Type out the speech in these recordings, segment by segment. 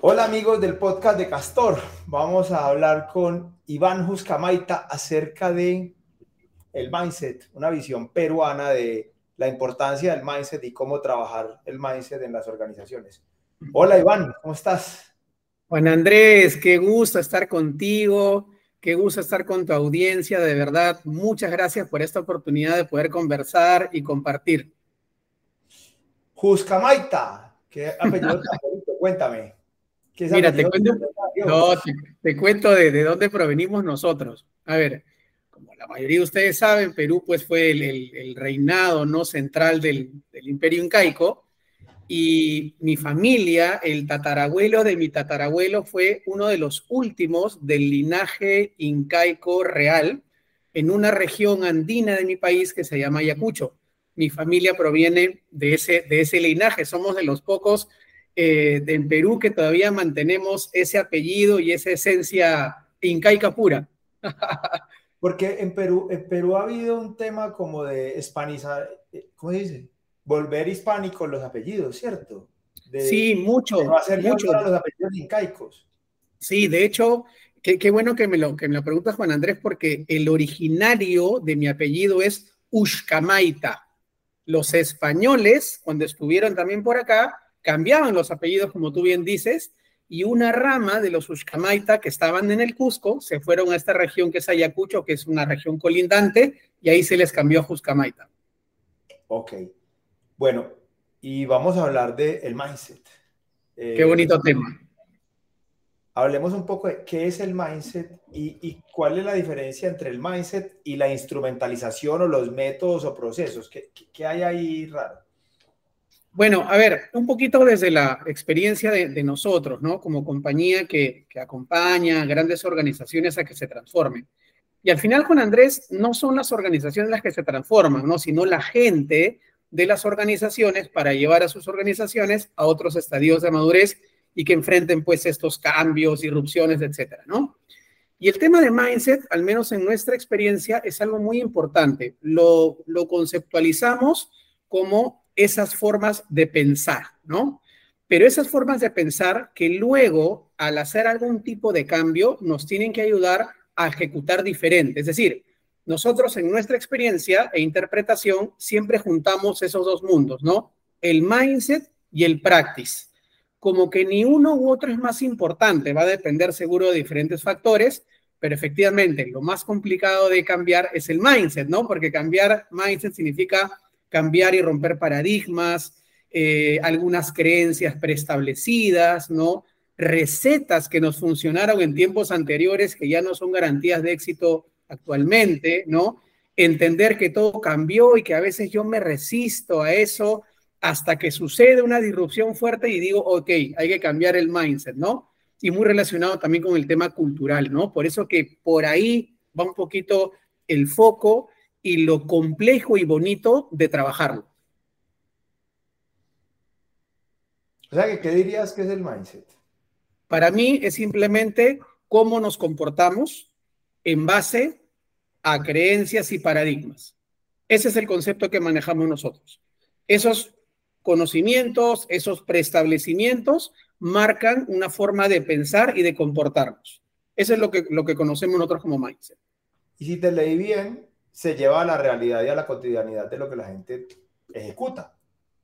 Hola amigos del podcast de Castor. Vamos a hablar con Iván Juscamaita acerca de el mindset, una visión peruana de la importancia del mindset y cómo trabajar el mindset en las organizaciones. Hola Iván, ¿cómo estás? Juan Andrés, qué gusto estar contigo, qué gusto estar con tu audiencia, de verdad, muchas gracias por esta oportunidad de poder conversar y compartir. Juscamaita, ¿qué apellido Cuéntame. Mira, te cuento, te, cuento de, de, dónde provenimos nosotros. A ver, como la mayoría de ustedes saben, Perú pues fue el, el, reinado no central del, del, imperio incaico y mi familia, el tatarabuelo de mi tatarabuelo fue uno de los últimos del linaje incaico real en una región andina de mi país que se llama Ayacucho. Mi familia proviene de ese, de ese linaje, somos de los pocos eh, en Perú que todavía mantenemos ese apellido y esa esencia incaica pura. Porque en Perú, en Perú ha habido un tema como de hispanizar, eh, ¿cómo se dice? Volver hispánicos los apellidos, ¿cierto? sí, mucho. De hacer mucho. los apellidos incaicos. Sí, de hecho, qué, qué, bueno que me, lo, que me lo preguntas, Juan Andrés, porque el originario de mi apellido es Ushkamaita. Los españoles, cuando estuvieron también por acá, cambiaban los apellidos, como tú bien dices, y una rama de los Ushkamaita que estaban en el Cusco se fueron a esta región que es Ayacucho, que es una región colindante, y ahí se les cambió a Ushkamaita. Ok. Bueno, y vamos a hablar del el mindset. Qué eh, bonito tema. Hablemos un poco de qué es el mindset y, cuál es la diferencia entre el mindset y la instrumentalización o los métodos o procesos. ¿Qué, qué hay ahí raro? Bueno, a ver, un poquito desde la experiencia de, nosotros, ¿no? Como compañía que, que, acompaña grandes organizaciones a que se transformen. Y al final, Juan Andrés, no son las organizaciones las que se transforman, ¿no? Sino la gente de las organizaciones para llevar a sus organizaciones a otros estadios de madurez y que enfrenten, pues, estos cambios, irrupciones, etcétera, ¿no? Y el tema de mindset, al menos en nuestra experiencia, es algo muy importante. Lo, conceptualizamos como esas formas de pensar, ¿no? Pero esas formas de pensar que luego, al hacer algún tipo de cambio, nos tienen que ayudar a ejecutar diferente. Es decir, nosotros en nuestra experiencia e interpretación siempre juntamos esos dos mundos, ¿no? El mindset y el practice. Como que ni uno u otro es más importante, va a depender seguro de diferentes factores, pero efectivamente lo más complicado de cambiar es el mindset, ¿no? Porque cambiar mindset significa cambiar y romper paradigmas, eh, algunas creencias preestablecidas, ¿no? Recetas que nos funcionaron en tiempos anteriores que ya no son garantías de éxito actualmente, ¿no? Entender que todo cambió y que a veces yo me resisto a eso hasta que sucede una disrupción fuerte y digo, ok, hay que cambiar el mindset, ¿no? Y muy relacionado también con el tema cultural, ¿no? Por eso que por ahí va un poquito el foco y lo complejo y bonito de trabajarlo. O sea, ¿qué dirías que es el mindset? Para mí es simplemente cómo nos comportamos en base a creencias y paradigmas. Ese es el concepto que manejamos nosotros. Esos conocimientos, esos preestablecimientos marcan una forma de pensar y de comportarnos. Eso es lo que, lo que conocemos nosotros como mindset. Y si te leí bien, se lleva a la realidad y a la cotidianidad de lo que la gente ejecuta.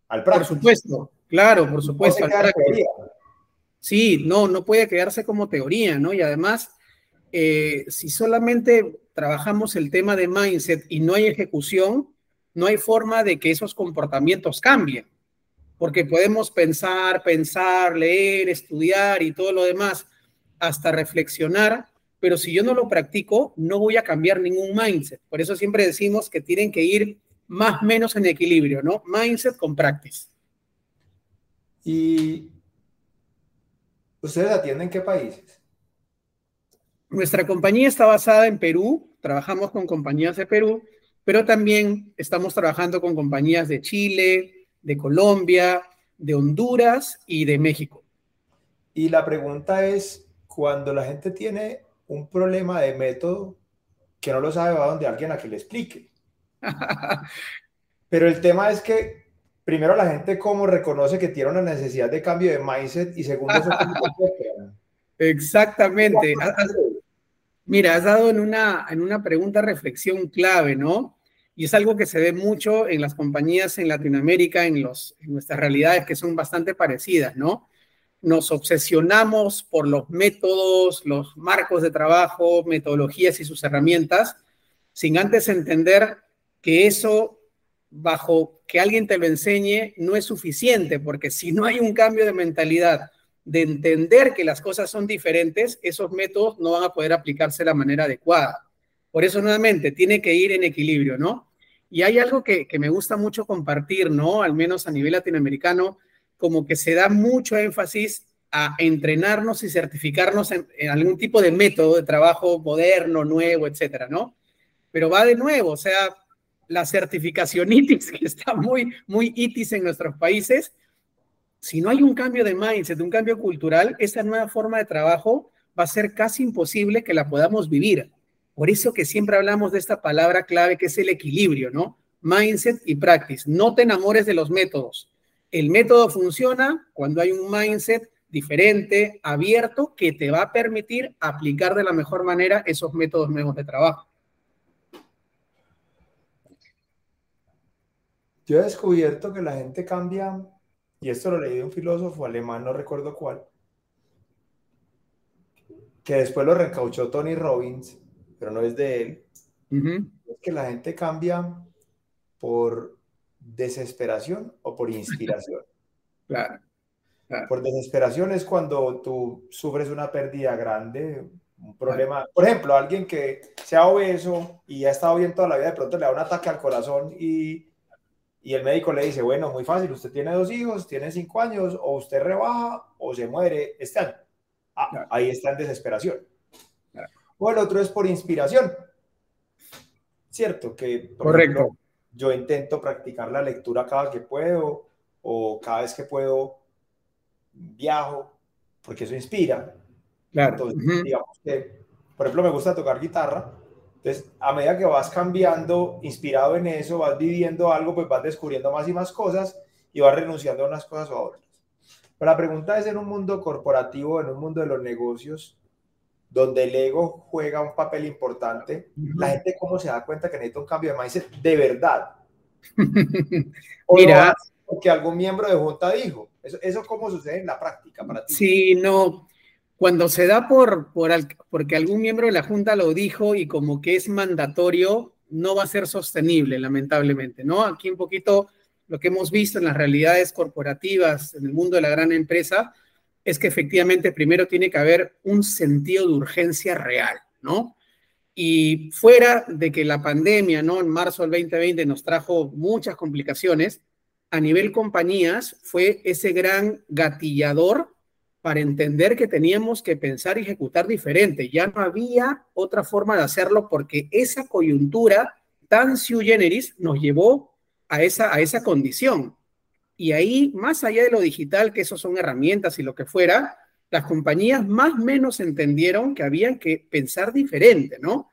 Al Por supuesto, claro, por supuesto. sí, no, no puede quedarse como teoría, ¿no? Y además, eh, si solamente trabajamos el tema de mindset y no hay ejecución, no hay forma de que esos comportamientos cambien. Porque podemos pensar, pensar, leer, estudiar y todo lo demás, hasta reflexionar, pero si yo no lo practico, no voy a cambiar ningún mindset. Por eso siempre decimos que tienen que ir más o menos en equilibrio, ¿no? Mindset con practice. ¿Y ustedes atienden qué países? Nuestra compañía está basada en Perú, trabajamos con compañías de Perú, pero también estamos trabajando con compañías de Chile, de Colombia, de Honduras y de México. Y la pregunta es, cuando la gente tiene un problema de método que no lo sabe, va donde alguien a que le explique. Pero el tema es que primero la gente cómo reconoce que tiene una necesidad de cambio de mindset y segundo, Exactamente. Mira, has dado en una, en una pregunta reflexión clave, ¿no? Y es algo que se ve mucho en las compañías en Latinoamérica, en, nuestras realidades que son bastante parecidas, ¿no? Nos obsesionamos por los métodos, los marcos de trabajo, metodologías y sus herramientas, sin antes entender que eso bajo que alguien te lo enseñe no es suficiente, porque si no hay un cambio de mentalidad, de entender que las cosas son diferentes, esos métodos no van a poder aplicarse de la manera adecuada. Por eso, nuevamente, tiene que ir en equilibrio, ¿no? Y hay algo que, me gusta mucho compartir, ¿no? Al menos a nivel latinoamericano, como que se da mucho énfasis a entrenarnos y certificarnos en, algún tipo de método de trabajo moderno, nuevo, etcétera, ¿no? Pero va de nuevo, o sea, la certificación ITIS, que está muy, muy ITIS en nuestros países, si no hay un cambio de mindset, un cambio cultural, esa nueva forma de trabajo va a ser casi imposible que la podamos vivir. Por eso que siempre hablamos de esta palabra clave que es el equilibrio, ¿no? Mindset y practice. No te enamores de los métodos. El método funciona cuando hay un mindset diferente, abierto, que te va a permitir aplicar de la mejor manera esos métodos nuevos de trabajo. Yo he descubierto que la gente cambia, y esto lo leí de un filósofo alemán, no recuerdo cuál, que después lo recauchó Tony Robbins, pero no es de él, es que la gente cambia por desesperación o por inspiración. claro, Por desesperación es cuando tú sufres una pérdida grande, un problema. Por ejemplo, alguien que sea obeso y ha estado bien toda la vida, de pronto le da un ataque al corazón y y el médico le dice, bueno, muy fácil, usted tiene dos hijos, tiene cinco años, o usted rebaja o se muere este año. Ah, ahí está en desesperación. O el otro es por inspiración. Cierto, que Correcto. yo intento practicar la lectura cada que puedo o cada vez que puedo viajo, porque eso inspira. Claro. Entonces, digamos que, por ejemplo, me gusta tocar guitarra entonces, a medida que vas cambiando, inspirado en eso, vas viviendo algo, pues vas descubriendo más y más cosas y vas renunciando a unas cosas o a otras. Pero la pregunta es en un mundo corporativo, en un mundo de los negocios, donde el ego juega un papel importante, la gente cómo se da cuenta que necesita un cambio de mindset de verdad. Mira, porque algún miembro de junta dijo. Eso, eso cómo sucede en la práctica para ti. Sí, no, cuando se da por, por porque algún miembro de la Junta lo dijo y como que es mandatorio, no va a ser sostenible, lamentablemente, ¿no? Aquí un poquito lo que hemos visto en las realidades corporativas, en el mundo de la gran empresa, es que efectivamente primero tiene que haber un sentido de urgencia real, ¿no? Y fuera de que la pandemia, ¿no? En marzo del 2020 nos trajo muchas complicaciones, a nivel compañías fue ese gran gatillador para entender que teníamos que pensar y ejecutar diferente. Ya no había otra forma de hacerlo porque esa coyuntura tan sui generis nos llevó a esa, a esa condición. Y ahí, más allá de lo digital, que eso son herramientas y lo que fuera, las compañías más o menos entendieron que habían que pensar diferente, ¿no?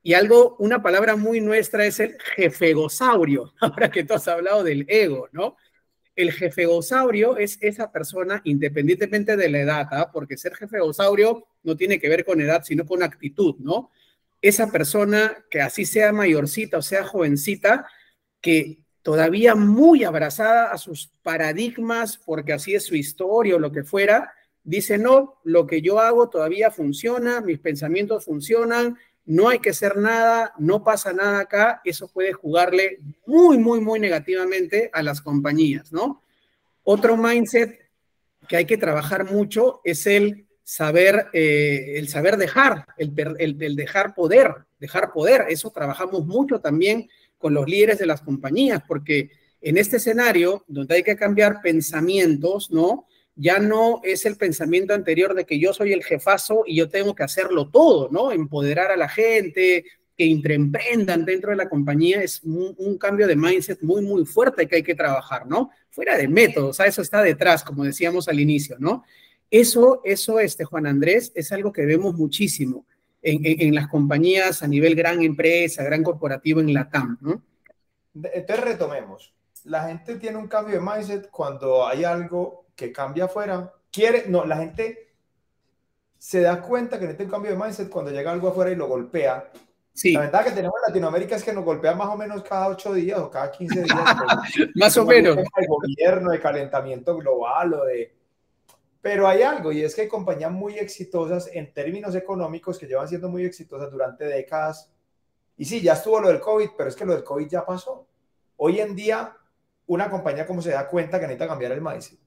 Y algo, una palabra muy nuestra es el jefegosaurio, ahora que tú has hablado del ego, ¿no? el jefegosaurio es esa persona independientemente de la edad, ¿ah? porque ser jefegosaurio no tiene que ver con edad, sino con actitud, ¿no? Esa persona que así sea mayorcita o sea jovencita, que todavía muy abrazada a sus paradigmas, porque así es su historia o lo que fuera, dice, no, lo que yo hago todavía funciona, mis pensamientos funcionan, no hay que hacer nada, no pasa nada acá, eso puede jugarle muy, muy, muy negativamente a las compañías, ¿no? Otro mindset que hay que trabajar mucho es el saber, eh, el saber dejar, el, el, dejar poder, dejar poder. Eso trabajamos mucho también con los líderes de las compañías, porque en este escenario donde hay que cambiar pensamientos, ¿no? ya no es el pensamiento anterior de que yo soy el jefazo y yo tengo que hacerlo todo, ¿no? Empoderar a la gente, que emprendan dentro de la compañía es un, cambio de mindset muy, muy fuerte que hay que trabajar, ¿no? Fuera de métodos, eso está detrás, como decíamos al inicio, ¿no? Eso, eso, este, Juan Andrés, es algo que vemos muchísimo en, en las compañías a nivel gran empresa, gran corporativo en la TAM, ¿no? Entonces retomemos. la gente tiene un cambio de mindset cuando hay algo que cambia afuera. Quiere, no, la gente se da cuenta que necesita un cambio de mindset cuando llega algo afuera y lo golpea. Sí. La ventaja que tenemos en Latinoamérica es que nos golpea más o menos cada ocho días o cada 15 días. más o menos. De gobierno, de calentamiento global o de... Pero hay algo y es que hay compañías muy exitosas en términos económicos que llevan siendo muy exitosas durante décadas. Y sí, ya estuvo lo del COVID, pero es que lo del COVID ya pasó. Hoy en día, una compañía como se da cuenta que necesita cambiar el mindset.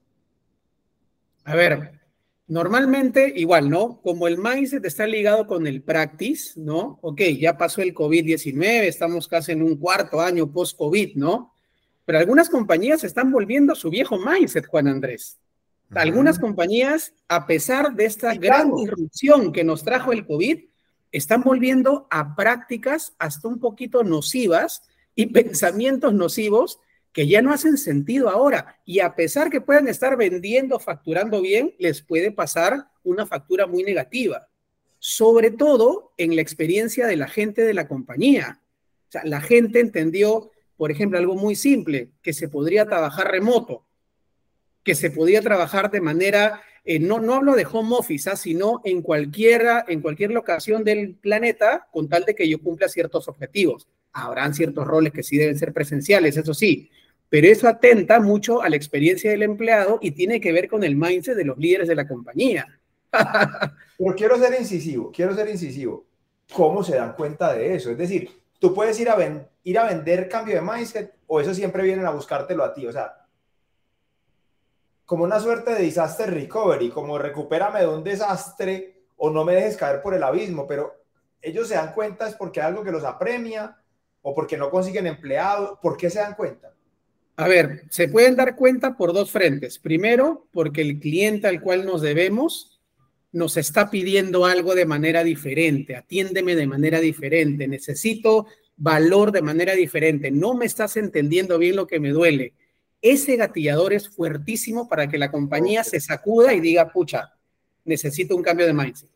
A ver, Normalmente, igual, ¿no? Como el mindset está ligado con el practice, ¿no? Ok, ya pasó el COVID-19, estamos casi en un cuarto año post-COVID, ¿no? Pero algunas compañías están volviendo a su viejo mindset, Juan Andrés. Algunas compañías, a pesar de esta gran disrupción que nos trajo el COVID, están volviendo a prácticas hasta un poquito nocivas y pensamientos nocivos que ya no hacen sentido ahora. Y a pesar que puedan estar vendiendo, facturando bien, les puede pasar una factura muy negativa. Sobre todo en la experiencia de la gente de la compañía. O sea, la gente entendió, por ejemplo, algo muy simple, que se podría trabajar remoto, que se podía trabajar de manera, eh, no, no hablo de home office, ¿ah? sino en cualquiera, en cualquier locación del planeta, con tal de que yo cumpla ciertos objetivos. Habrán ciertos roles que sí deben ser presenciales, eso sí, pero eso atenta mucho a la experiencia del empleado y tiene que ver con el mindset de los líderes de la compañía. Pero quiero ser incisivo, quiero ser incisivo. ¿Cómo se dan cuenta de eso? Es decir, tú puedes ir a, ir a vender cambio de mindset o eso siempre vienen a buscártelo a ti. O sea, como una suerte de disaster recovery, como recupérame de un desastre o no me dejes caer por el abismo, pero ellos se dan cuenta es porque hay algo que los apremia o porque no consiguen empleados. ¿Por qué se dan cuenta? A ver, se pueden dar cuenta por dos frentes. Primero, porque el cliente al cual nos debemos nos está pidiendo algo de manera diferente, atiéndeme de manera diferente, necesito valor de manera diferente, no me estás entendiendo bien lo que me duele. Ese gatillador es fuertísimo para que la compañía se sacuda y diga, pucha, necesito un cambio de mindset.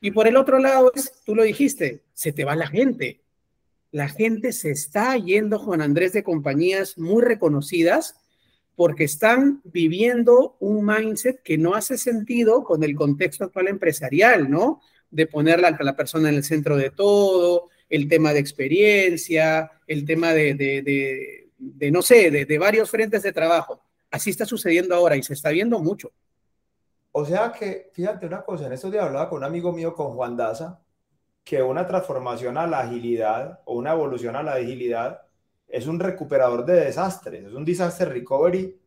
Y por el otro lado, es, tú lo dijiste, se te va la gente la gente se está yendo, Juan Andrés, de compañías muy reconocidas porque están viviendo un mindset que no hace sentido con el contexto actual empresarial, ¿no? De poner a la persona en el centro de todo, el tema de experiencia, el tema de, no sé, de, varios frentes de trabajo. Así está sucediendo ahora y se está viendo mucho. O sea que, fíjate una cosa, en estos días hablaba con un amigo mío, con Juan Daza, que una transformación a la agilidad o una evolución a la agilidad es un recuperador de desastres, es un disaster recovery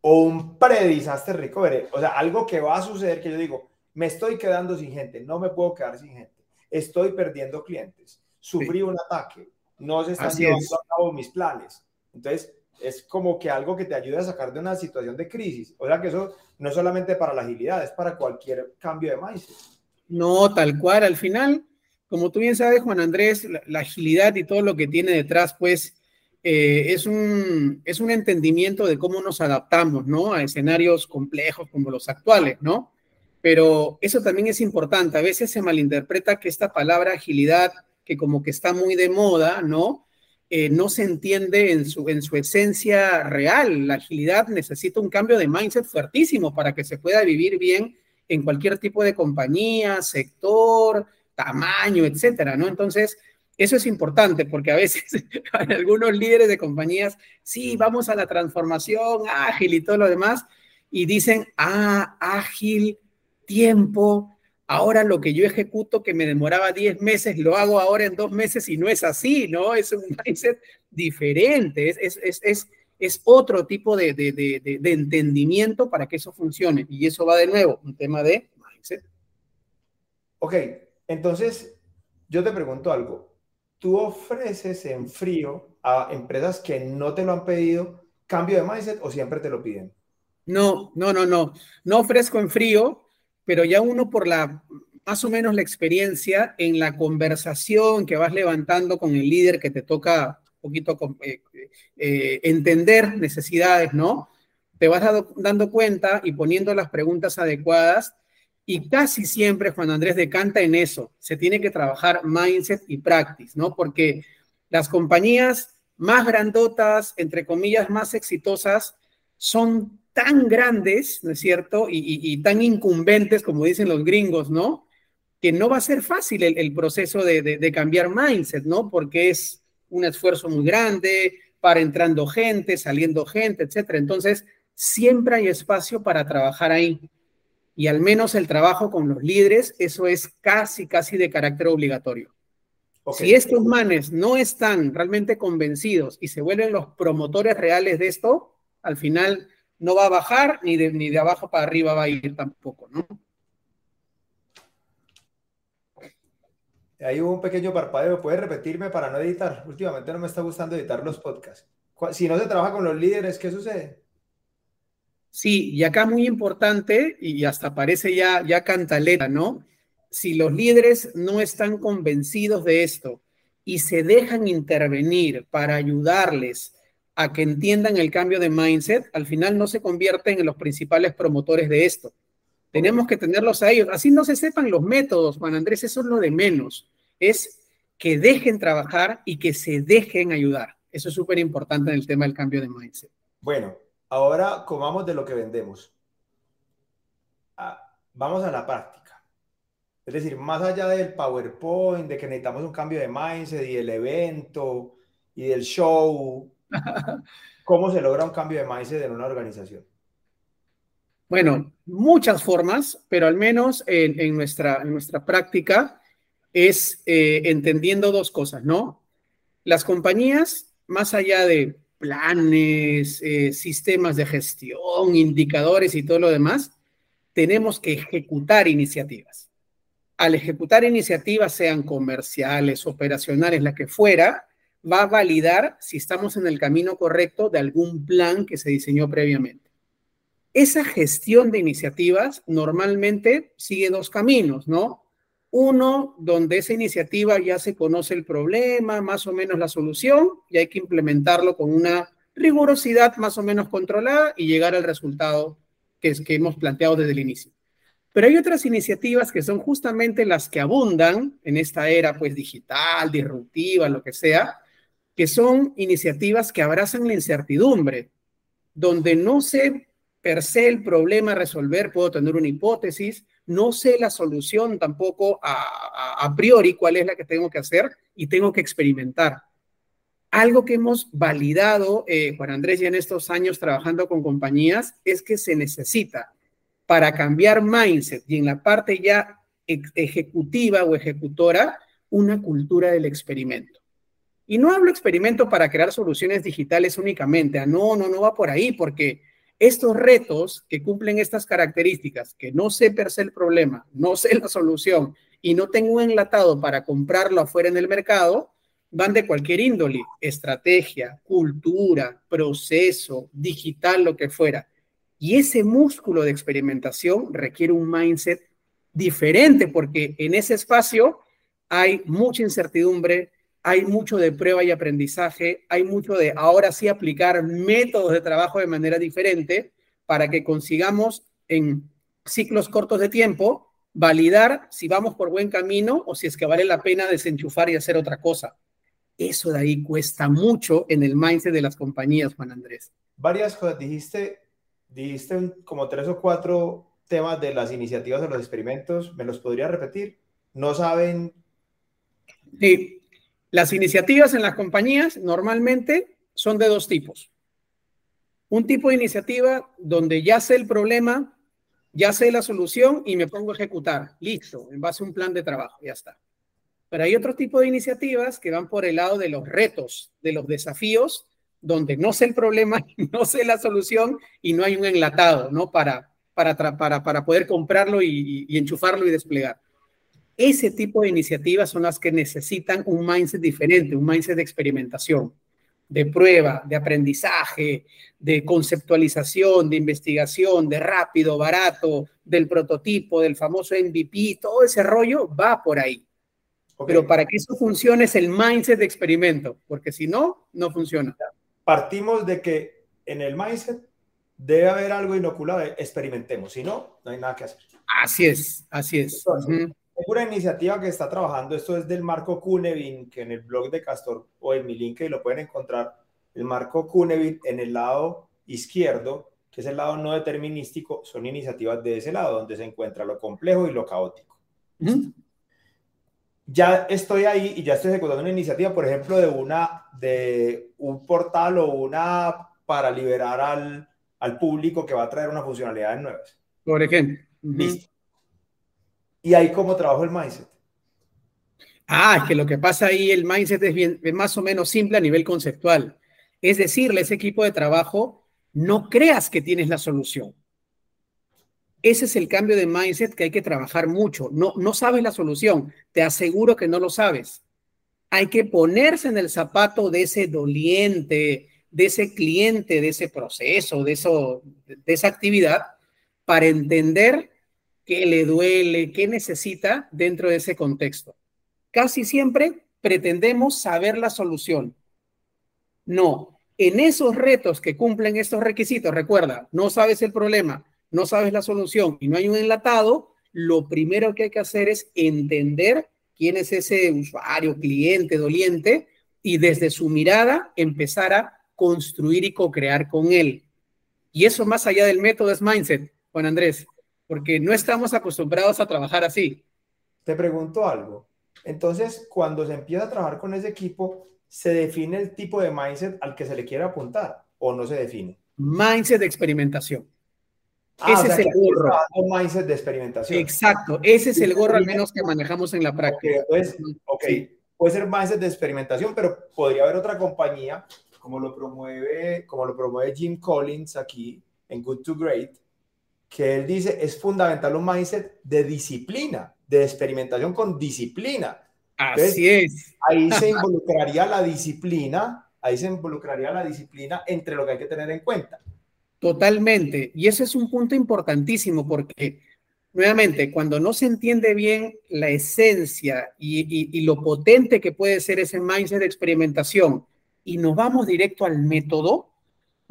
o un pre-disaster recovery. O sea, algo que va a suceder que yo digo, me estoy quedando sin gente, no me puedo quedar sin gente, estoy perdiendo clientes, sufrí un ataque, no se están llevando a cabo mis planes. Entonces, es como que algo que te ayuda a sacar de una situación de crisis. O sea, que eso no es solamente para la agilidad, es para cualquier cambio de mindset. No, tal cual. Al final, como tú bien sabes, Juan Andrés, la, agilidad y todo lo que tiene detrás, pues eh, es, un, es un entendimiento de cómo nos adaptamos, ¿no? A escenarios complejos como los actuales, ¿no? Pero eso también es importante. A veces se malinterpreta que esta palabra agilidad, que como que está muy de moda, ¿no? Eh, no se entiende en su, en su esencia real. La agilidad necesita un cambio de mindset fuertísimo para que se pueda vivir bien en cualquier tipo de compañía, sector, tamaño, etcétera, ¿no? Entonces, eso es importante porque a veces hay algunos líderes de compañías, sí, vamos a la transformación ágil y todo lo demás, y dicen, ah, ágil, tiempo, ahora lo que yo ejecuto que me demoraba 10 meses, lo hago ahora en dos meses y no es así, ¿no? Es un mindset diferente, es, es, es, es otro tipo de, de, de, de entendimiento para que eso funcione. Y eso va de nuevo, un tema de mindset. Ok, entonces, yo te pregunto algo. ¿Tú ofreces en frío a empresas que no te lo han pedido cambio de mindset o siempre te lo piden? No, no, no, no. No ofrezco en frío, pero ya uno por la más o menos la experiencia en la conversación que vas levantando con el líder que te toca un poquito eh, eh, entender necesidades, ¿no? Te vas dando cuenta y poniendo las preguntas adecuadas y casi siempre Juan Andrés decanta en eso. Se tiene que trabajar mindset y practice, ¿no? Porque las compañías más grandotas, entre comillas, más exitosas, son tan grandes, ¿no es cierto? Y, tan incumbentes, como dicen los gringos, ¿no? Que no va a ser fácil el, proceso de, de, cambiar mindset, ¿no? Porque es un esfuerzo muy grande para entrando gente, saliendo gente, etcétera. Entonces, siempre hay espacio para trabajar ahí. Y al menos el trabajo con los líderes, eso es casi, casi de carácter obligatorio. Si estos manes no están realmente convencidos y se vuelven los promotores reales de esto, al final no va a bajar ni de, ni de abajo para arriba va a ir tampoco, ¿no? Ahí hubo un pequeño parpadeo. ¿Puedes repetirme para no editar? Últimamente no me está gustando editar los podcasts. Si no se trabaja con los líderes, ¿qué sucede? Sí, y acá muy importante, y hasta parece ya, ya cantaleta, ¿no? Si los líderes no están convencidos de esto y se dejan intervenir para ayudarles a que entiendan el cambio de mindset, al final no se convierten en los principales promotores de esto. Tenemos que tenerlos a ellos. Así no se sepan los métodos, Juan Andrés, eso es lo de menos. Es que dejen trabajar y que se dejen ayudar. Eso es súper importante en el tema del cambio de mindset. Bueno, Ahora comamos de lo que vendemos. Ah, vamos a la práctica. Es decir, más allá del PowerPoint, de que necesitamos un cambio de mindset y el evento y del show, ¿cómo se logra un cambio de mindset en una organización? Bueno, muchas formas, pero al menos en, nuestra, en nuestra práctica es eh, entendiendo dos cosas, ¿no? Las compañías, más allá de planes, eh, sistemas de gestión, indicadores y todo lo demás, tenemos que ejecutar iniciativas. Al ejecutar iniciativas, sean comerciales, operacionales, la que fuera, va a validar si estamos en el camino correcto de algún plan que se diseñó previamente. Esa gestión de iniciativas normalmente sigue dos caminos, ¿no? Uno, donde esa iniciativa ya se conoce el problema, más o menos la solución, y hay que implementarlo con una rigurosidad más o menos controlada y llegar al resultado que, hemos planteado desde el inicio. Pero hay otras iniciativas que son justamente las que abundan en esta era pues digital, disruptiva, lo que sea, que son iniciativas que abrazan la incertidumbre, donde no sé per se el problema a resolver, puedo tener una hipótesis, no sé la solución tampoco a, priori cuál es la que tengo que hacer y tengo que experimentar. Algo que hemos validado, eh, Juan Andrés, ya en estos años trabajando con compañías, es que se necesita para cambiar mindset y en la parte ya ejecutiva o ejecutora, una cultura del experimento. Y no hablo experimento para crear soluciones digitales únicamente. Ah, no, no, no va por ahí, porque estos retos que cumplen estas características, que no sé per se el problema, no sé la solución y no tengo un enlatado para comprarlo afuera en el mercado, van de cualquier índole, estrategia, cultura, proceso, digital, lo que fuera. Y ese músculo de experimentación requiere un mindset diferente porque en ese espacio hay mucha incertidumbre, hay mucho de prueba y aprendizaje, hay mucho de ahora sí aplicar métodos de trabajo de manera diferente para que consigamos en ciclos cortos de tiempo validar si vamos por buen camino o si es que vale la pena desenchufar y hacer otra cosa. Eso de ahí cuesta mucho en el mindset de las compañías, Juan Andrés. Varias cosas, dijiste, dijiste como tres o cuatro temas de las iniciativas de los experimentos, ¿me los podría repetir? No saben... Sí, las iniciativas en las compañías normalmente son de dos tipos. Un tipo de iniciativa donde ya sé el problema, ya sé la solución y me pongo a ejecutar. Listo, en base a un plan de trabajo, ya está. Pero hay otro tipo de iniciativas que van por el lado de los retos, de los desafíos, donde no sé el problema, no sé la solución y no hay un enlatado, ¿no? Para, para, para, para poder comprarlo y enchufarlo y desplegar. Ese tipo de iniciativas son las que necesitan un mindset diferente, un mindset de experimentación, de prueba, de aprendizaje, de conceptualización, de investigación, de rápido, barato, del prototipo, del famoso MVP, todo ese rollo va por ahí. Pero para que eso funcione es el mindset de experimento, porque si no, no funciona. Partimos de que en el mindset debe haber algo inoculado, experimentemos, si no, no hay nada que hacer. Así es, así es. Una iniciativa que está trabajando, esto es del Marco Cunevin, que en el blog de Castor o en mi link y lo pueden encontrar, el Marco Cunevin en el lado izquierdo, que es el lado no determinístico, son iniciativas de ese lado, donde se encuentra lo complejo y lo caótico. Ya estoy ahí y ya estoy ejecutando una iniciativa, por ejemplo, de, una, de un portal o una para liberar al, al público que va a traer una funcionalidad nuevas. Por ejemplo. Listo. Y ahí cómo trabajo el mindset. Ah, es que lo que pasa ahí, el mindset es, bien, más o menos simple a nivel conceptual. Es decirle a ese equipo de trabajo, no creas que tienes la solución. Ese es el cambio de mindset que hay que trabajar mucho. No, no sabes la solución, te aseguro que no lo sabes. Hay que ponerse en el zapato de ese doliente, de ese cliente, de ese proceso, de, eso, de esa actividad, para entender qué le duele, qué necesita dentro de ese contexto. Casi siempre pretendemos saber la solución. No, en esos retos que cumplen estos requisitos, recuerda, no sabes el problema, no sabes la solución y no hay un enlatado, lo primero que hay que hacer es entender quién es ese usuario, cliente, doliente y desde su mirada empezar a construir y co-crear con él. Y eso más allá del método es mindset, Juan Andrés porque no estamos acostumbrados a trabajar así. Te pregunto algo. Entonces, cuando se empieza a trabajar con ese equipo, ¿se define el tipo de mindset al que se le quiere apuntar o no se define? Mindset de experimentación. Ah, ese es el gorro. mindset de experimentación. Exacto, ese es el gorro al menos que manejamos en la práctica. Pues, ok, puede ser mindset de experimentación, pero podría haber otra compañía, como lo promueve, como lo promueve Jim Collins aquí en Good to Great, que él dice es fundamental un mindset de disciplina, de experimentación con disciplina. Así es. Ahí se involucraría la disciplina, ahí se involucraría la disciplina entre lo que hay que tener en cuenta. Totalmente. Y ese es un punto importantísimo porque, nuevamente, cuando no se entiende bien la esencia y, y lo potente que puede ser ese mindset de experimentación y nos vamos directo al método,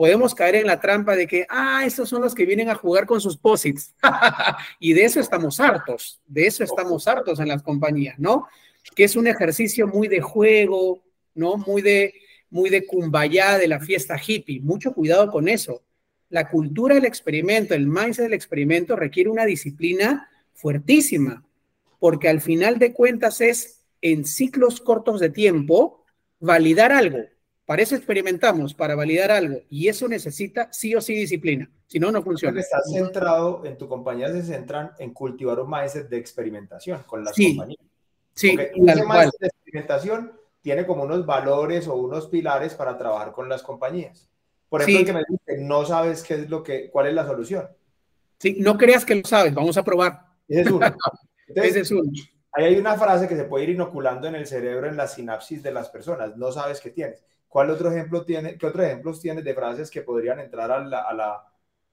podemos caer en la trampa de que, ah, estos son los que vienen a jugar con sus posits. y de eso estamos hartos, de eso estamos hartos en las compañías, ¿no? Que es un ejercicio muy de juego, ¿no? Muy de, muy de kumbaya, de la fiesta hippie. Mucho cuidado con eso. La cultura del experimento, el mindset del experimento requiere una disciplina fuertísima, porque al final de cuentas es en ciclos cortos de tiempo validar algo, para eso experimentamos, para validar algo, y eso necesita sí o sí disciplina, si no, no funciona. Estás centrado, en tu compañía se centran en cultivar un mindset de experimentación con las compañías. Sí, ese mindset de experimentación tiene como unos valores o unos pilares para trabajar con las compañías. Por ejemplo, que me dice, no sabes qué es lo que, cuál es la solución. Sí, no creas que lo sabes, vamos a probar. Ese es uno. Ese es uno. Ahí hay una frase que se puede ir inoculando en el cerebro, en la sinapsis de las personas. No sabes qué tienes. ¿Cuál otro ejemplo tiene, qué otros ejemplos tienes de frases que podrían entrar a la,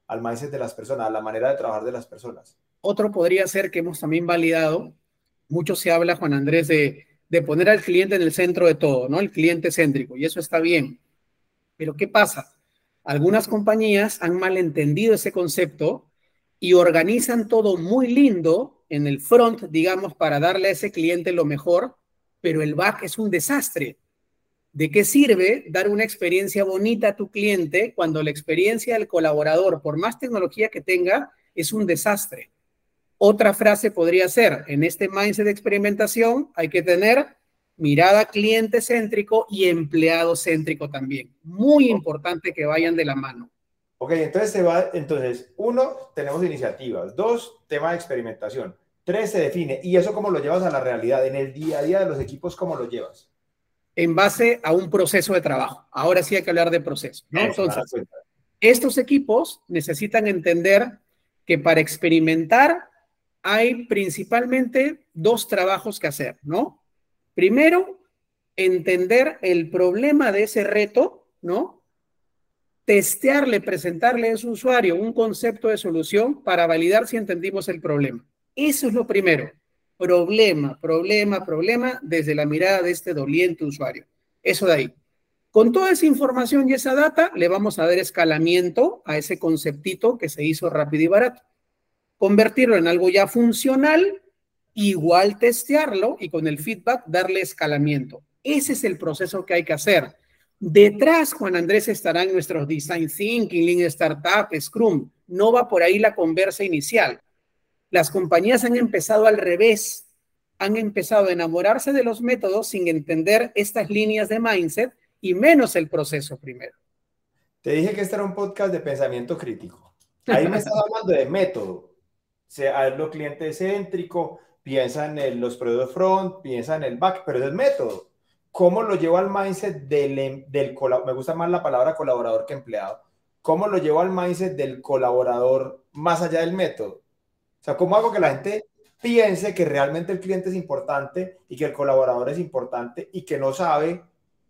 al mindset de las personas, a la manera de trabajar de las personas? Otro podría ser que hemos también validado, mucho se habla, Juan Andrés, de, de poner al cliente en el centro de todo, ¿no? El cliente céntrico, y eso está bien. Pero ¿qué pasa? Algunas compañías han malentendido ese concepto y organizan todo muy lindo en el front, digamos, para darle a ese cliente lo mejor, pero el back es un desastre. ¿De qué sirve dar una experiencia bonita a tu cliente cuando la experiencia del colaborador, por más tecnología que tenga, es un desastre? Otra frase podría ser, en este mindset de experimentación hay que tener mirada cliente céntrico y empleado céntrico también. Muy importante que vayan de la mano. Ok, entonces se va, entonces, uno, tenemos iniciativas. Dos, tema de experimentación. Tres, se define. ¿Y eso cómo lo llevas a la realidad? En el día a día de los equipos, ¿cómo lo llevas? En base a un proceso de trabajo. Ahora sí hay que hablar de proceso. Entonces, estos equipos necesitan entender que para experimentar hay principalmente dos trabajos que hacer, ¿no? Primero, entender el problema de ese reto, ¿no? Testearle, presentarle a su usuario un concepto de solución para validar si entendimos el problema. Eso es lo primero problema, problema, problema desde la mirada de este doliente usuario. Eso de ahí. Con toda esa información y esa data, le vamos a dar escalamiento a ese conceptito que se hizo rápido y barato. Convertirlo en algo ya funcional igual testearlo y con el feedback darle escalamiento. Ese es el proceso que hay que hacer. Detrás, Juan Andrés, estarán nuestros Design Thinking, Lean Startup, Scrum. No va por ahí la conversa inicial. Las compañías han empezado al revés. Han empezado a enamorarse de los métodos sin entender estas líneas de mindset y menos el proceso primero. Te dije que este era un podcast de pensamiento crítico. Ahí me estás hablando de método. sea, lo cliente céntrico, piensa en los productos front, piensa en el back, pero es el método. ¿Cómo lo llevo al mindset del, em, del me gusta más la palabra colaborador que empleado? ¿Cómo lo llevo al mindset del colaborador más allá del método? Sea, ¿cómo hago que la gente piense que realmente el cliente es importante y que el colaborador es importante y que no sabe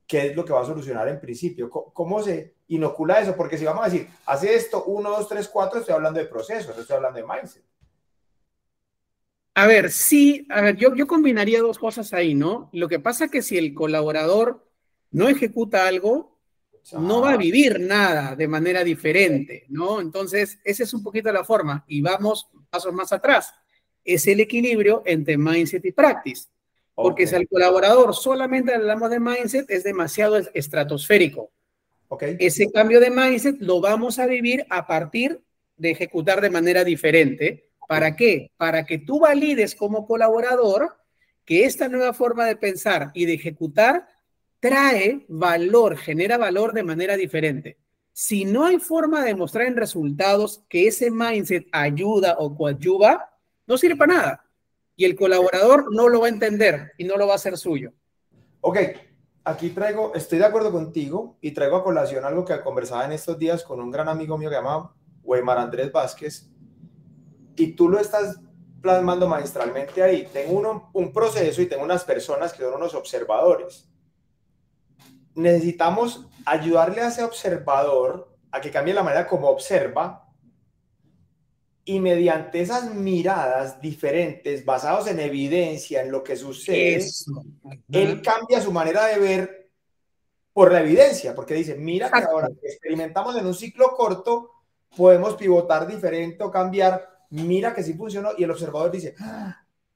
qué es lo que va a solucionar en principio. ¿Cómo se inocula eso? Porque si vamos a decir, hace esto, uno, dos, tres, cuatro, estoy hablando de procesos, estoy hablando de mindset. A ver, sí, a ver, yo, yo combinaría dos cosas ahí, ¿no? Lo que pasa es que si el colaborador no ejecuta algo, no va a vivir nada de manera diferente, ¿no? Entonces, esa es un poquito la forma. Y vamos pasos más atrás. Es el equilibrio entre mindset y practice. Porque si al colaborador solamente hablamos de mindset, es demasiado estratosférico. Okay. Ese cambio de mindset lo vamos a vivir a partir de ejecutar de manera diferente. ¿Para qué? Para que tú valides como colaborador que esta nueva forma de pensar y de ejecutar trae valor, genera valor de manera diferente. Si no hay forma de mostrar en resultados que ese mindset ayuda o coadyuva, no sirve para nada y el colaborador no lo va a entender y no lo va a hacer suyo. Ok, aquí traigo, estoy de acuerdo contigo y traigo a colación algo que conversaba en estos días con un gran amigo mío que llama Weimar Andrés Vázquez y tú lo estás plasmando maestralmente ahí. Tengo uno, un proceso y tengo unas personas que son unos observadores. Necesitamos ayudarle a ese observador a que cambie la manera como observa y mediante esas miradas diferentes, basados en evidencia, en lo que sucede, él cambia su manera de ver por la evidencia, porque dice, mira que ahora que experimentamos en un ciclo corto, podemos pivotar diferente o cambiar, mira que sí funcionó, y el observador dice,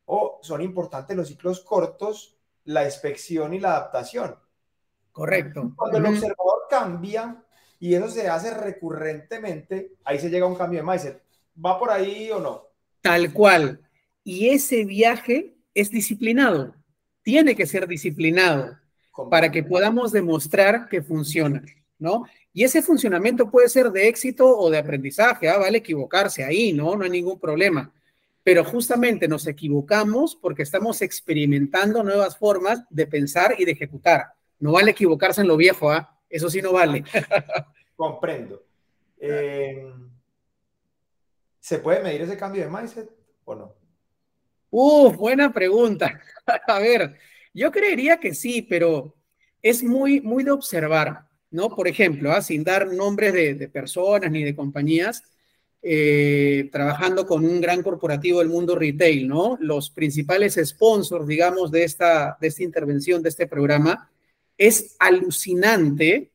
oh, son importantes los ciclos cortos, la inspección y la adaptación. Correcto. Cuando el observador cambia y eso se hace recurrentemente, ahí se llega a un cambio de mindset ¿Va por ahí o no? Tal cual. Y ese viaje es disciplinado. Tiene que ser disciplinado para que podamos demostrar que funciona, ¿no? Y ese funcionamiento puede ser de éxito o de aprendizaje, ¿ah? vale equivocarse ahí, ¿no? No hay ningún problema. Pero justamente nos equivocamos porque estamos experimentando nuevas formas de pensar y de ejecutar. No vale equivocarse en lo viejo, ¿ah? Eso sí no vale. Comprendo. Eh, ¿Se puede medir ese cambio de mindset o no? Uh, buena pregunta. A ver, yo creería que sí, pero es muy, muy de observar, ¿no? Por ejemplo, ¿ah? sin dar nombres de, personas ni de compañías, eh, trabajando con un gran corporativo del mundo retail, ¿no? Los principales sponsors, digamos, de esta, de esta intervención, de este programa, es alucinante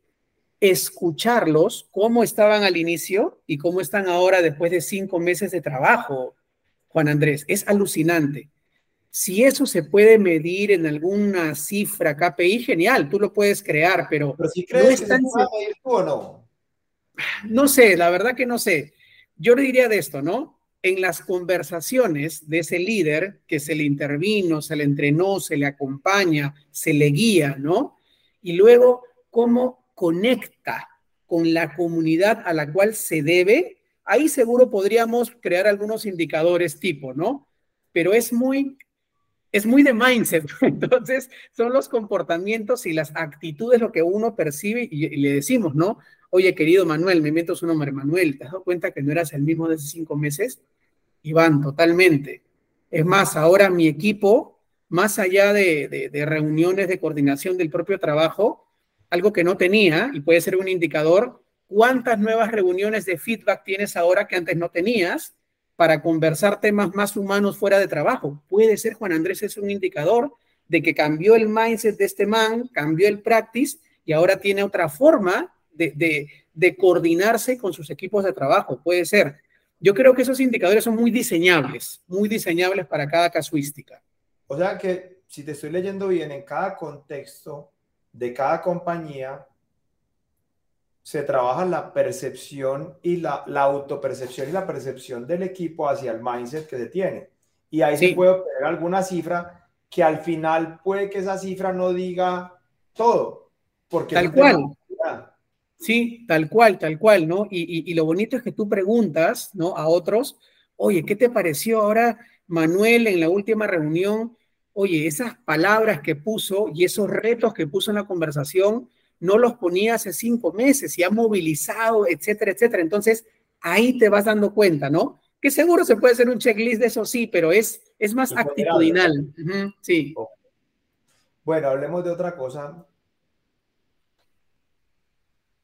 escucharlos, cómo estaban al inicio y cómo están ahora después de cinco meses de trabajo, Juan Andrés. Es alucinante. Si eso se puede medir en alguna cifra KPI, genial, tú lo puedes crear, pero... Pero si crees no que tú o no. No sé, la verdad que no sé. Yo le diría de esto, ¿no? En las conversaciones de ese líder que se le intervino, se le entrenó, se le acompaña, se le guía, ¿no? Y luego, cómo conecta con la comunidad a la cual se debe, ahí seguro podríamos crear algunos indicadores tipo, ¿no? Pero es muy, es muy de mindset. Entonces, son los comportamientos y las actitudes lo que uno percibe y, le decimos, ¿no? Oye, querido Manuel, me invento su nombre, Manuel, ¿te has dado cuenta que no eras el mismo de hace cinco meses? Iván, totalmente. Es más, ahora mi equipo, más allá de reuniones de coordinación del propio trabajo, algo que no tenía y puede ser un indicador, cuántas nuevas reuniones de feedback tienes ahora que antes no tenías para conversar temas más humanos fuera de trabajo. Puede ser, Juan Andrés, es un indicador de que cambió el mindset de este man, cambió el practice y ahora tiene otra forma de, de, de coordinarse con sus equipos de trabajo. Puede ser. yo creo que esos indicadores son muy diseñables, muy diseñables para cada casuística. O sea que, si te estoy leyendo bien, en cada contexto de cada compañía se trabaja la percepción y la, la autopercepción y la percepción del equipo hacia el mindset que se tiene. Y ahí se puede obtener alguna cifra que al final puede que esa cifra no diga todo. Porque Tal cual. Sí, tal cual, tal cual, ¿no? Y, y, lo bonito es que tú preguntas, ¿no? A otros, oye, ¿qué te pareció ahora Manuel en la última reunión? Oye, esas palabras que puso y esos retos que puso en la conversación, no los ponía hace cinco meses y ha movilizado, etcétera, etcétera. Entonces, ahí te vas dando cuenta, ¿no? Que seguro se puede hacer un checklist de eso, sí, pero es, es más actitudinal. sí. Bueno, hablemos de otra cosa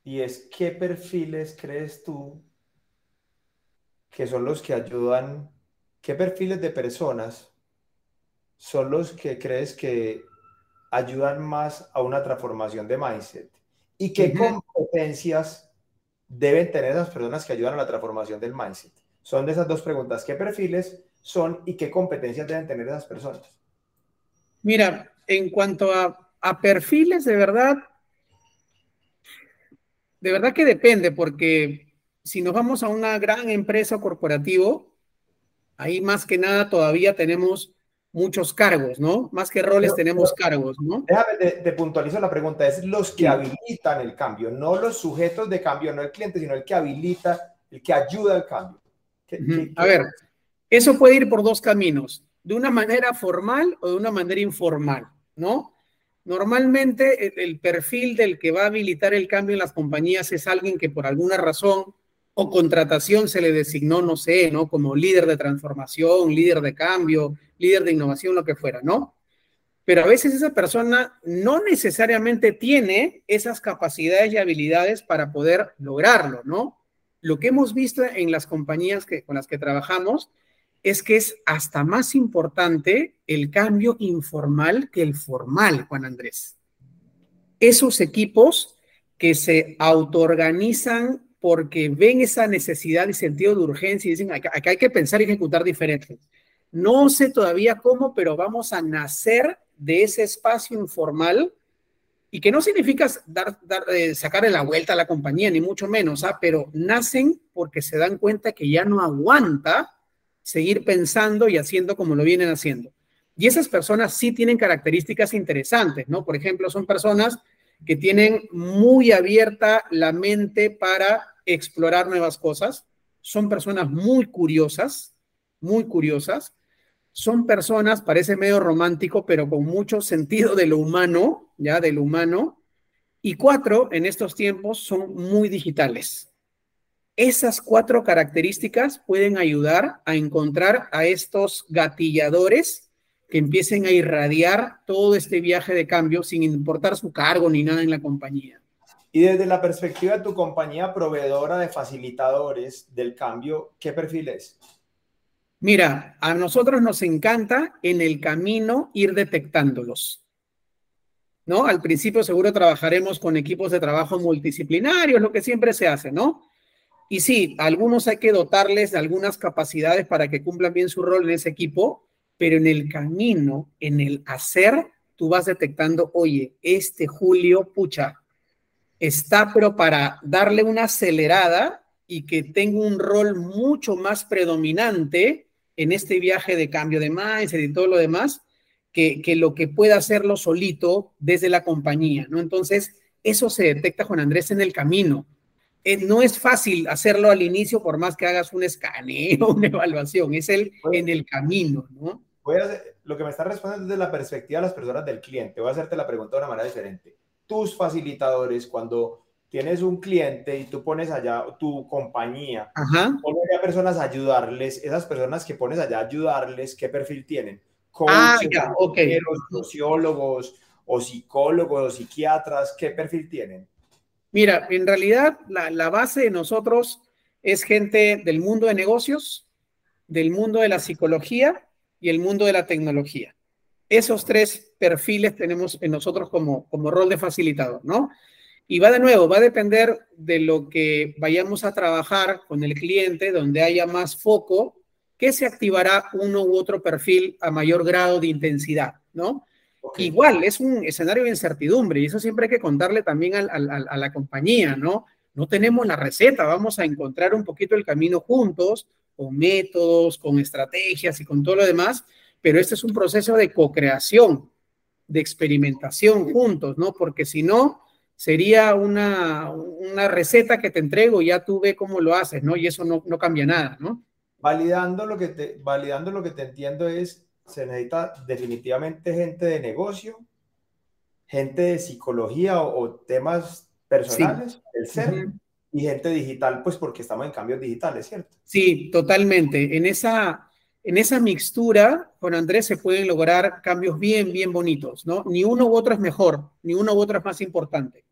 y es qué perfiles crees tú que son los que ayudan, qué perfiles de personas son los que crees que ayudan más a una transformación de mindset y qué competencias deben tener las personas que ayudan a la transformación del mindset. Son de esas dos preguntas, ¿qué perfiles son y qué competencias deben tener esas personas? Mira, en cuanto a, a perfiles, de verdad, de verdad que depende, porque si nos vamos a una gran empresa corporativo, ahí más que nada todavía tenemos muchos cargos, ¿no? Más que roles tenemos cargos, ¿no? Déjame, te, puntualizo la pregunta, es los que habilitan el cambio, no los sujetos de cambio, no el cliente, sino el que habilita, el que ayuda al cambio. a ver, eso puede ir por dos caminos, de una manera formal o de una manera informal, ¿no? Normalmente el perfil del que va a habilitar el cambio en las compañías es alguien que por alguna razón o contratación se le designó, no sé, ¿no? Como líder de transformación, líder de cambio, líder de innovación, lo que fuera, ¿no? Pero a veces esa persona no necesariamente tiene esas capacidades y habilidades para poder lograrlo, ¿no? Lo que hemos visto en las compañías que, con las que trabajamos es que es hasta más importante el cambio informal que el formal, Juan Andrés. Esos equipos que se autoorganizan porque ven esa necesidad y sentido de urgencia y dicen, acá, hay que pensar y ejecutar diferente. No sé todavía cómo, pero vamos a nacer de ese espacio informal y que no significa dar, dar eh, sacarle la vuelta a la compañía, ni mucho menos, ¿ah? pero nacen porque se dan cuenta que ya no aguanta seguir pensando y haciendo como lo vienen haciendo. Y esas personas sí tienen características interesantes, ¿no? Por ejemplo, son personas que tienen muy abierta la mente para explorar nuevas cosas, son personas muy curiosas, muy curiosas, son personas, parece medio romántico, pero con mucho sentido de lo humano, ya, de lo humano. Y cuatro, en estos tiempos, son muy digitales. Esas cuatro características pueden ayudar a encontrar a estos gatilladores que empiecen a irradiar todo este viaje de cambio sin importar su cargo ni nada en la compañía. Y desde la perspectiva de tu compañía proveedora de facilitadores del cambio, ¿qué perfil es? Mira, a nosotros nos encanta en el camino ir detectándolos. ¿No? Al principio seguro trabajaremos con equipos de trabajo multidisciplinarios, lo que siempre se hace, ¿no? Y sí, algunos hay que dotarles de algunas capacidades para que cumplan bien su rol en ese equipo, pero en el camino, en el hacer, tú vas detectando, oye, este Julio, pucha, está pero para darle una acelerada y que tenga un rol mucho más predominante en este viaje de cambio de mindset y todo lo demás, que, que lo que pueda hacerlo solito desde la compañía, ¿no? Entonces, eso se detecta, Juan Andrés, en el camino. Eh, no es fácil hacerlo al inicio por más que hagas un escaneo, una evaluación, es el en el camino, ¿no? Voy a lo que me está respondiendo desde la perspectiva de las personas del cliente. Voy a hacerte la pregunta de una manera diferente. Tus facilitadores, cuando tienes un cliente y tú pones allá tu compañía, pones a personas a ayudarles, esas personas que pones allá a ayudarles, ¿qué perfil tienen? ah, ya, sociólogos o psicólogos o psiquiatras, ¿qué perfil tienen? Mira, en realidad la, base de nosotros es gente del mundo de negocios, del mundo de la psicología y el mundo de la tecnología. Esos tres perfiles tenemos en nosotros como, como rol de facilitador, ¿no? Y va de nuevo, va a depender de lo que vayamos a trabajar con el cliente, donde haya más foco, que se activará uno u otro perfil a mayor grado de intensidad, ¿no? Igual, es un escenario de incertidumbre y eso siempre hay que contarle también a la compañía, ¿no? No tenemos la receta, vamos a encontrar un poquito el camino juntos, con métodos, con estrategias y con todo lo demás, pero este es un proceso de co-creación, de experimentación juntos, ¿no? Porque si no, sería una, una receta que te entrego y ya tú ve cómo lo haces, ¿no? Y eso no, no cambia nada, ¿no? Validando lo, que te, validando lo que te entiendo es se necesita definitivamente gente de negocio, gente de psicología o, temas personales, el ser, y gente digital, pues porque estamos en cambios digitales, ¿cierto? Sí, totalmente. En esa, en esa mixtura, con Andrés se pueden lograr cambios bien, bien bonitos, ¿no? Ni uno u otro es mejor, ni uno u otro es más importante.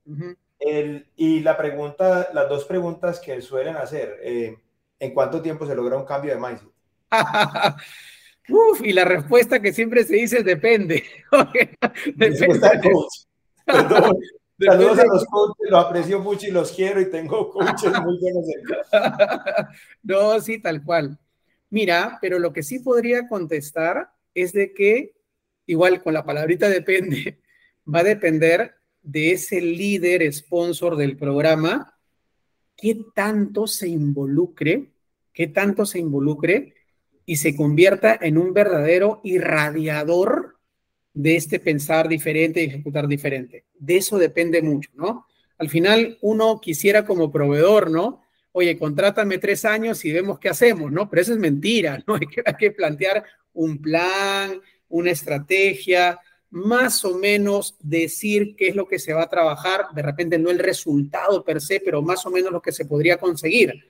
el, y la pregunta, las dos preguntas que suelen hacer, eh, ¿en cuánto tiempo se logra un cambio de mindset? Uf, y la respuesta que siempre se dice depende. depende. Perdón. Saludos a los coaches, los aprecio mucho y los quiero y tengo coaches muy buenos. no, sí, tal cual. Mira, pero lo que sí podría contestar es de que, igual con la palabrita depende, va a depender de ese líder sponsor del programa, qué tanto se involucre, qué tanto se involucre y se convierta en un verdadero irradiador de este pensar diferente y ejecutar diferente. De eso depende mucho, ¿no? Al final uno quisiera como proveedor, ¿no? Oye, contrátame tres años y vemos qué hacemos, ¿no? Pero eso es mentira, ¿no? Hay que, hay que plantear un plan, una estrategia, más o menos decir qué es lo que se va a trabajar, de repente no el resultado per se, pero más o menos lo que se podría conseguir.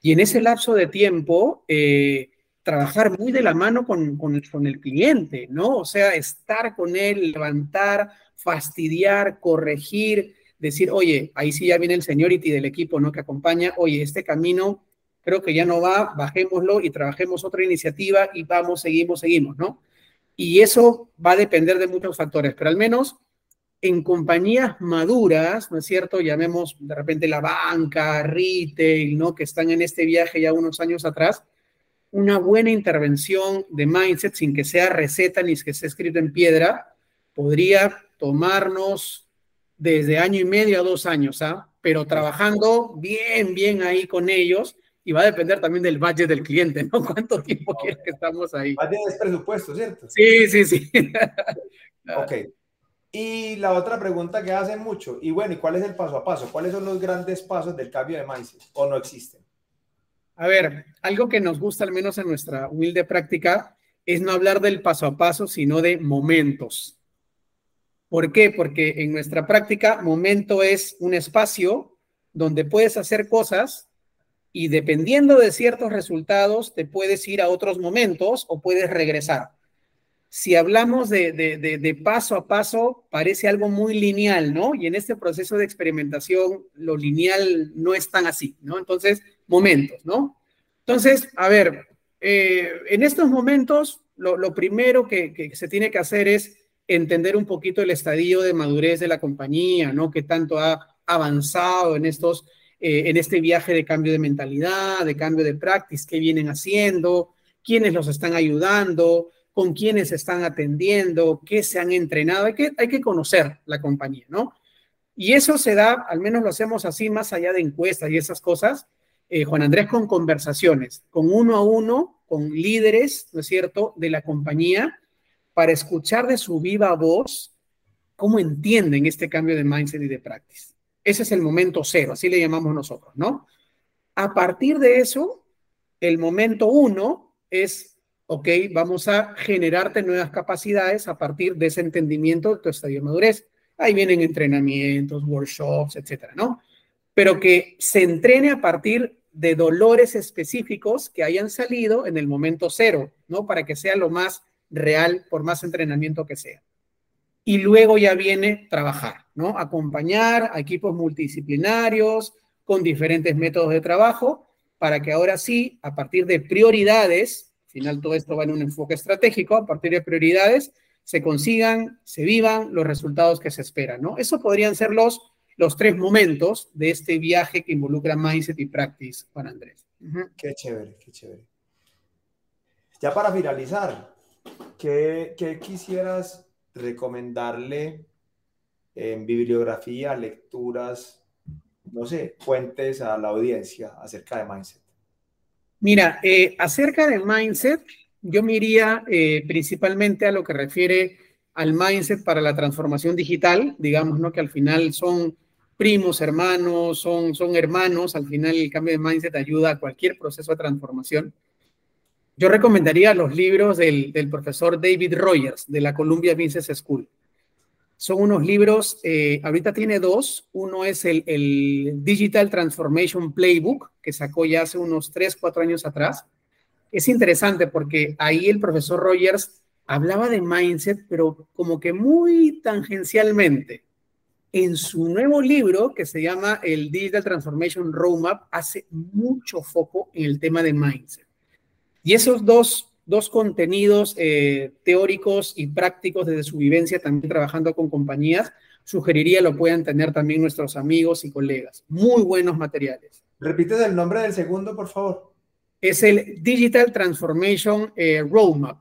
Y en ese lapso de tiempo, eh, trabajar muy de la mano con, con, con, el cliente, ¿no? O sea, estar con él, levantar, fastidiar, corregir, decir, oye, ahí sí ya viene el seniority del equipo, ¿no? Que acompaña, oye, este camino creo que ya no va, bajémoslo y trabajemos otra iniciativa y vamos, seguimos, seguimos, ¿no? Y eso va a depender de muchos factores, pero al menos en compañías maduras, ¿no es cierto? Llamemos de repente la banca, retail, ¿no? Que están en este viaje ya unos años atrás, una buena intervención de mindset sin que sea receta ni que sea escrito en piedra, podría tomarnos desde año y medio a dos años, ¿ah? Pero trabajando bien, bien ahí con ellos y va a depender también del budget del cliente, ¿no? ¿Cuánto tiempo quiere que estamos ahí? Budget es presupuesto, ¿cierto? Sí, sí, sí. ok. Y la otra pregunta que hacen mucho, y bueno, ¿y cuál es el paso a paso? ¿Cuáles son los grandes pasos del cambio de mindset? ¿O no existen? A ver, algo que nos gusta al menos en nuestra humilde práctica es no hablar del paso a paso, sino de momentos. ¿Por qué? Porque en nuestra práctica, momento es un espacio donde puedes hacer cosas y dependiendo de ciertos resultados, te puedes ir a otros momentos o puedes regresar. Si hablamos de, paso a paso, parece algo muy lineal, ¿no? Y en este proceso de experimentación, lo lineal no es tan así, ¿no? Entonces, momentos, ¿no? Entonces, a ver, eh, en estos momentos, lo, primero que, se tiene que hacer es entender un poquito el estadio de madurez de la compañía, ¿no? Que tanto ha avanzado en estos, eh, en este viaje de cambio de mentalidad, de cambio de practice, qué vienen haciendo, quiénes los están ayudando, con quiénes están atendiendo, qué se han entrenado. Hay que, hay que conocer la compañía, ¿no? Y eso se da, al menos lo hacemos así, más allá de encuestas y esas cosas, eh, Juan Andrés, con conversaciones, con uno a uno, con líderes, ¿no es cierto?, de la compañía, para escuchar de su viva voz cómo entienden este cambio de mindset y de practice. Ese es el momento cero, así le llamamos nosotros, ¿no? A partir de eso, el momento uno es, ok, vamos a generarte nuevas capacidades a partir de ese entendimiento de tu estadio de madurez. Ahí vienen entrenamientos, workshops, etcétera, ¿no? pero que se entrene a partir de dolores específicos que hayan salido en el momento cero, ¿no? Para que sea lo más real, por más entrenamiento que sea. Y luego ya viene trabajar, ¿no? Acompañar a equipos multidisciplinarios con diferentes métodos de trabajo para que ahora sí, a partir de prioridades, al final todo esto va en un enfoque estratégico, a partir de prioridades, se consigan, se vivan los resultados que se esperan, ¿no? Eso podrían ser los los tres momentos de este viaje que involucra mindset y practice, Juan Andrés. Qué chévere, qué chévere. Ya para finalizar, ¿qué, quisieras recomendarle en bibliografía, lecturas, no sé, fuentes a la audiencia acerca de mindset? Mira, eh, acerca de mindset, yo me iría eh, principalmente a lo que refiere al mindset para la transformación digital, digamos, ¿no? Que al final son primos, hermanos, son, son hermanos, al final el cambio de mindset ayuda a cualquier proceso de transformación. Yo recomendaría los libros del, profesor David Rogers de la Columbia Business School. Son unos libros, eh, ahorita tiene dos. Uno es el, Digital Transformation Playbook, que sacó ya hace unos 3, 4 años atrás. Es interesante porque ahí el profesor Rogers hablaba de mindset, pero como que muy tangencialmente. En su nuevo libro, que se llama el Digital Transformation Roadmap, hace mucho foco en el tema de mindset. Y esos dos dos contenidos eh, teóricos y prácticos desde su vivencia, también trabajando con compañías, sugeriría lo puedan tener también nuestros amigos y colegas. Muy buenos materiales. Repites el nombre del segundo, por favor. Es el Digital Transformation eh, Roadmap,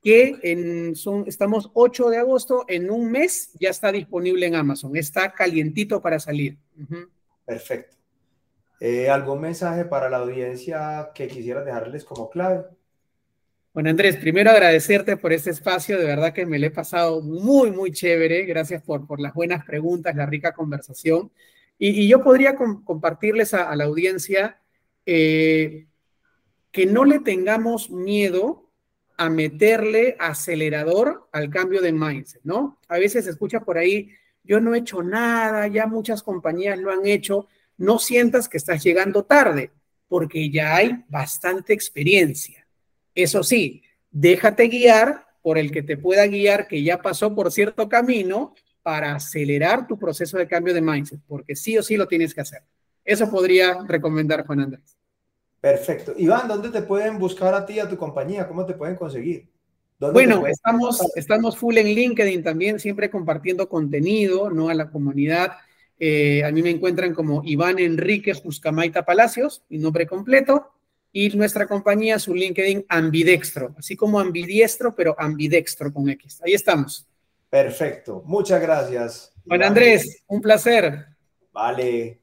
que en, son, estamos 8 de agosto, en un mes ya está disponible en Amazon. Está calientito para salir. Perfecto. Eh, ¿Algún mensaje para la audiencia que quisieras dejarles como clave? Bueno, Andrés, primero agradecerte por este espacio, de verdad que me lo he pasado muy, muy chévere, gracias por, por las buenas preguntas, la rica conversación. Y, yo podría compartirles a, la audiencia eh, que no le tengamos miedo a meterle acelerador al cambio de mindset, ¿no? A veces se escucha por ahí, yo no he hecho nada, ya muchas compañías lo han hecho, no sientas que estás llegando tarde, porque ya hay bastante experiencia. Eso sí, déjate guiar por el que te pueda guiar, que ya pasó por cierto camino, para acelerar tu proceso de cambio de mindset, porque sí o sí lo tienes que hacer. Eso podría recomendar Juan Andrés. Perfecto. Iván, ¿dónde te pueden buscar a ti, a tu compañía? ¿Cómo te pueden conseguir? Bueno, estamos, estamos full en LinkedIn también, siempre compartiendo contenido, ¿no? A la comunidad. Eh, a mí me encuentran como Iván Enrique Juscamaita Palacios, mi nombre completo y nuestra compañía, su LinkedIn ambidextro, así como ambidiestro, pero ambidextro con X. Ahí estamos. Perfecto, muchas gracias. Bueno, Andrés, un placer. Vale.